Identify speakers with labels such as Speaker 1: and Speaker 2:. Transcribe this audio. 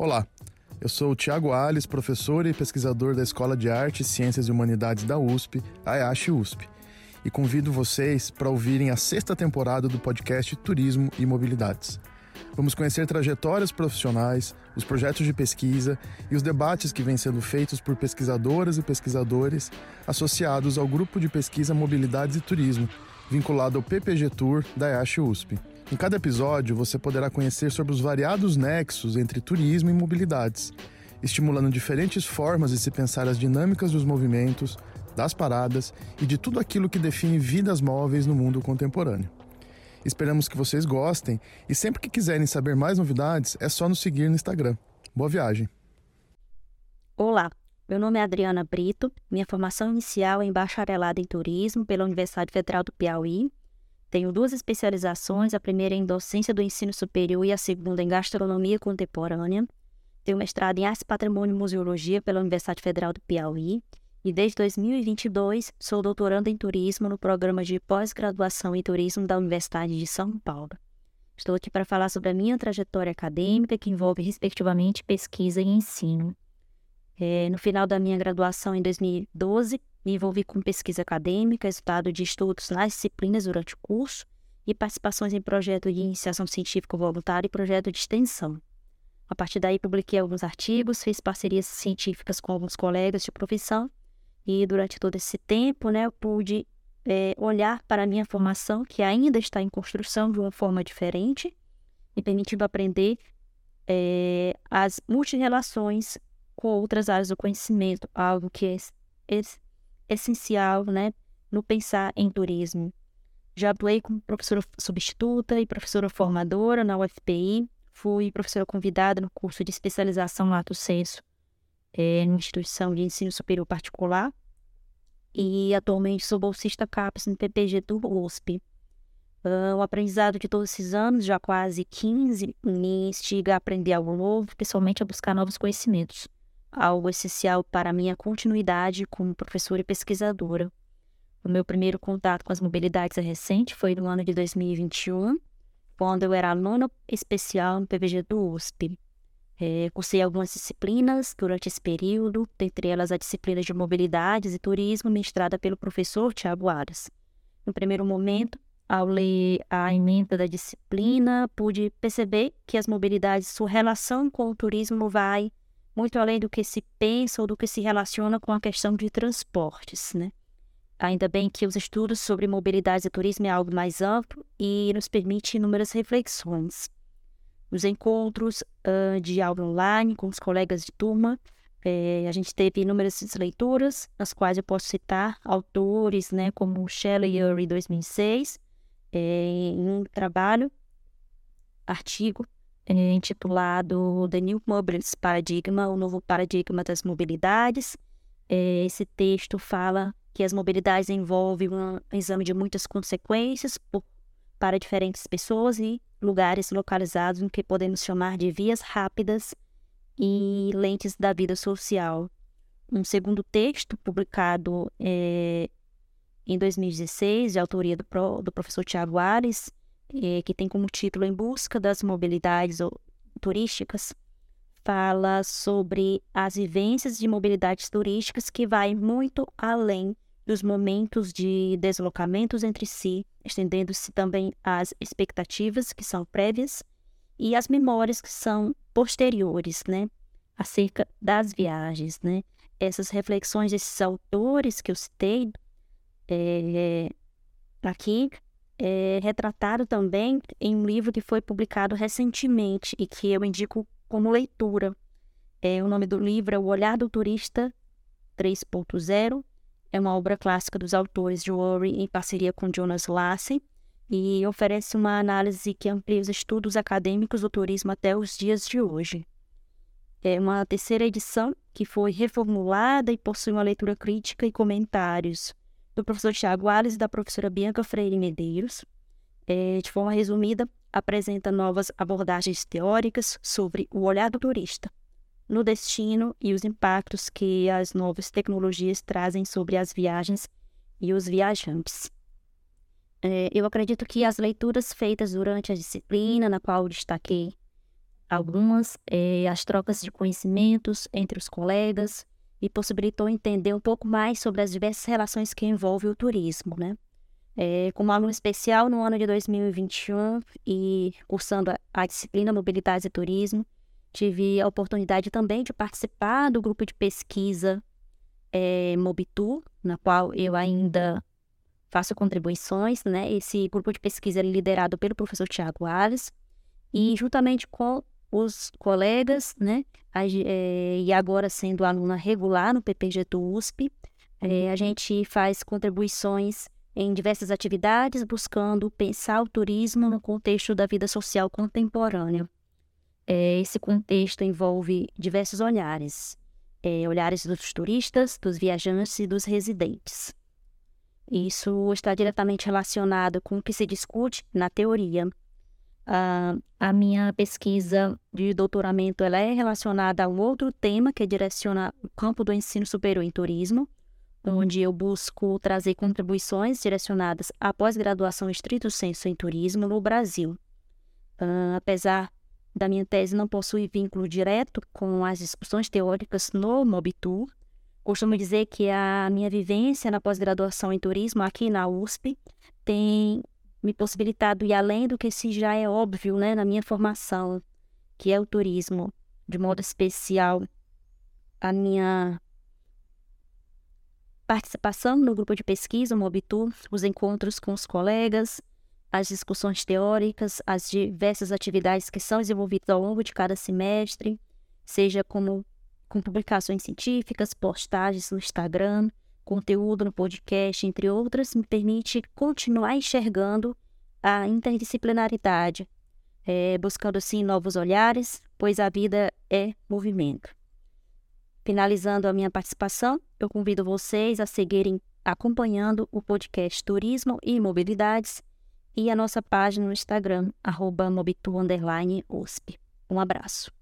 Speaker 1: Olá, eu sou o Tiago Alves, professor e pesquisador da Escola de Artes, Ciências e Humanidades da USP, AIASH USP, e convido vocês para ouvirem a sexta temporada do podcast Turismo e Mobilidades. Vamos conhecer trajetórias profissionais, os projetos de pesquisa e os debates que vêm sendo feitos por pesquisadoras e pesquisadores associados ao grupo de pesquisa Mobilidades e Turismo, vinculado ao PPG Tour da IASH USP. Em cada episódio, você poderá conhecer sobre os variados nexos entre turismo e mobilidades, estimulando diferentes formas de se pensar as dinâmicas dos movimentos, das paradas e de tudo aquilo que define vidas móveis no mundo contemporâneo. Esperamos que vocês gostem e sempre que quiserem saber mais novidades, é só nos seguir no Instagram. Boa viagem!
Speaker 2: Olá, meu nome é Adriana Brito, minha formação inicial é em bacharelado em turismo pela Universidade Federal do Piauí. Tenho duas especializações, a primeira em docência do ensino superior e a segunda em gastronomia contemporânea. Tenho mestrado em arte, patrimônio e museologia pela Universidade Federal do Piauí e desde 2022 sou doutoranda em turismo no programa de pós-graduação em turismo da Universidade de São Paulo. Estou aqui para falar sobre a minha trajetória acadêmica, que envolve, respectivamente, pesquisa e ensino. É, no final da minha graduação, em 2012, me envolvi com pesquisa acadêmica, resultado de estudos nas disciplinas durante o curso e participações em projeto de iniciação científica voluntária e projeto de extensão. A partir daí, publiquei alguns artigos, fiz parcerias científicas com alguns colegas de profissão e durante todo esse tempo, né, eu pude é, olhar para a minha formação, que ainda está em construção de uma forma diferente, me permitindo aprender é, as multirelações com outras áreas do conhecimento, algo que é essencial né, no pensar em turismo. Já atuei como professora substituta e professora formadora na UFPI, fui professora convidada no curso de especialização Lato Senso é, numa instituição de ensino superior particular e atualmente sou bolsista CAPES no PPG do USP. Uh, o aprendizado de todos esses anos, já quase 15, me instiga a aprender algo novo, pessoalmente a buscar novos conhecimentos, algo essencial para minha continuidade como professora e pesquisadora. O meu primeiro contato com as mobilidades recente, foi no ano de 2021, quando eu era aluna especial no PPG do USP. É, cursei algumas disciplinas durante esse período, dentre elas a disciplina de mobilidades e turismo, ministrada pelo professor Tiago Aras. No primeiro momento, ao ler a emenda da disciplina, pude perceber que as mobilidades, sua relação com o turismo vai muito além do que se pensa ou do que se relaciona com a questão de transportes, né? Ainda bem que os estudos sobre mobilidades e turismo é algo mais amplo e nos permite inúmeras reflexões os encontros uh, de aula online com os colegas de turma. É, a gente teve inúmeras leituras, nas quais eu posso citar autores né, como Shelley Urey, 2006, é, em um trabalho, artigo, é, intitulado The New Mobility Paradigma, o novo paradigma das mobilidades. É, esse texto fala que as mobilidades envolvem um exame de muitas consequências para diferentes pessoas e lugares localizados no que podemos chamar de vias rápidas e lentes da vida social. Um segundo texto, publicado é, em 2016, de autoria do, pro, do professor Tiago Ares, que tem como título Em Busca das Mobilidades Turísticas, fala sobre as vivências de mobilidades turísticas que vai muito além dos momentos de deslocamentos entre si, estendendo-se também às expectativas que são prévias e às memórias que são posteriores, né, acerca das viagens, né. Essas reflexões desses autores que eu citei é, aqui é retratado também em um livro que foi publicado recentemente e que eu indico como leitura. É, o nome do livro é O Olhar do Turista 3.0 é uma obra clássica dos autores de Worry em parceria com Jonas Lassen e oferece uma análise que amplia os estudos acadêmicos do turismo até os dias de hoje. É uma terceira edição que foi reformulada e possui uma leitura crítica e comentários do professor Tiago Alves e da professora Bianca Freire Medeiros. É, de forma resumida, apresenta novas abordagens teóricas sobre o olhar do turista, no destino e os impactos que as novas tecnologias trazem sobre as viagens e os viajantes. É, eu acredito que as leituras feitas durante a disciplina, na qual destaquei algumas, é, as trocas de conhecimentos entre os colegas e possibilitou entender um pouco mais sobre as diversas relações que envolvem o turismo, né? É, como aluno especial no ano de 2021 e cursando a, a disciplina Mobilidade e Turismo, tive a oportunidade também de participar do grupo de pesquisa é, Mobitu, na qual eu ainda faço contribuições, né? Esse grupo de pesquisa é liderado pelo professor Tiago Alves e juntamente com os colegas, né? É, e agora sendo aluna regular no PPGTU USP, é, a gente faz contribuições em diversas atividades, buscando pensar o turismo no contexto da vida social contemporânea. É, esse contexto envolve diversos olhares, olhares dos turistas, dos viajantes e dos residentes. Isso está diretamente relacionado com o que se discute na teoria. Uh, a minha pesquisa de doutoramento ela é relacionada a um outro tema que direciona o campo do ensino superior em turismo, onde eu busco trazer contribuições direcionadas à pós-graduação estrito senso em turismo no Brasil. Uh, apesar da minha tese não possuir vínculo direto com as discussões teóricas no MOBTUR, Costumo dizer que a minha vivência na pós-graduação em turismo aqui na USP tem me possibilitado ir além do que se já é óbvio né, na minha formação, que é o turismo. De modo especial, a minha participação no grupo de pesquisa, o Mobitur, os encontros com os colegas, as discussões teóricas, as diversas atividades que são desenvolvidas ao longo de cada semestre, seja como com publicações científicas, postagens no Instagram, conteúdo no podcast, entre outras, me permite continuar enxergando a interdisciplinaridade, é, buscando assim novos olhares, pois a vida é movimento. Finalizando a minha participação, eu convido vocês a seguirem acompanhando o podcast Turismo e Mobilidades e a nossa página no Instagram, arroba mobitu__usp. Um abraço.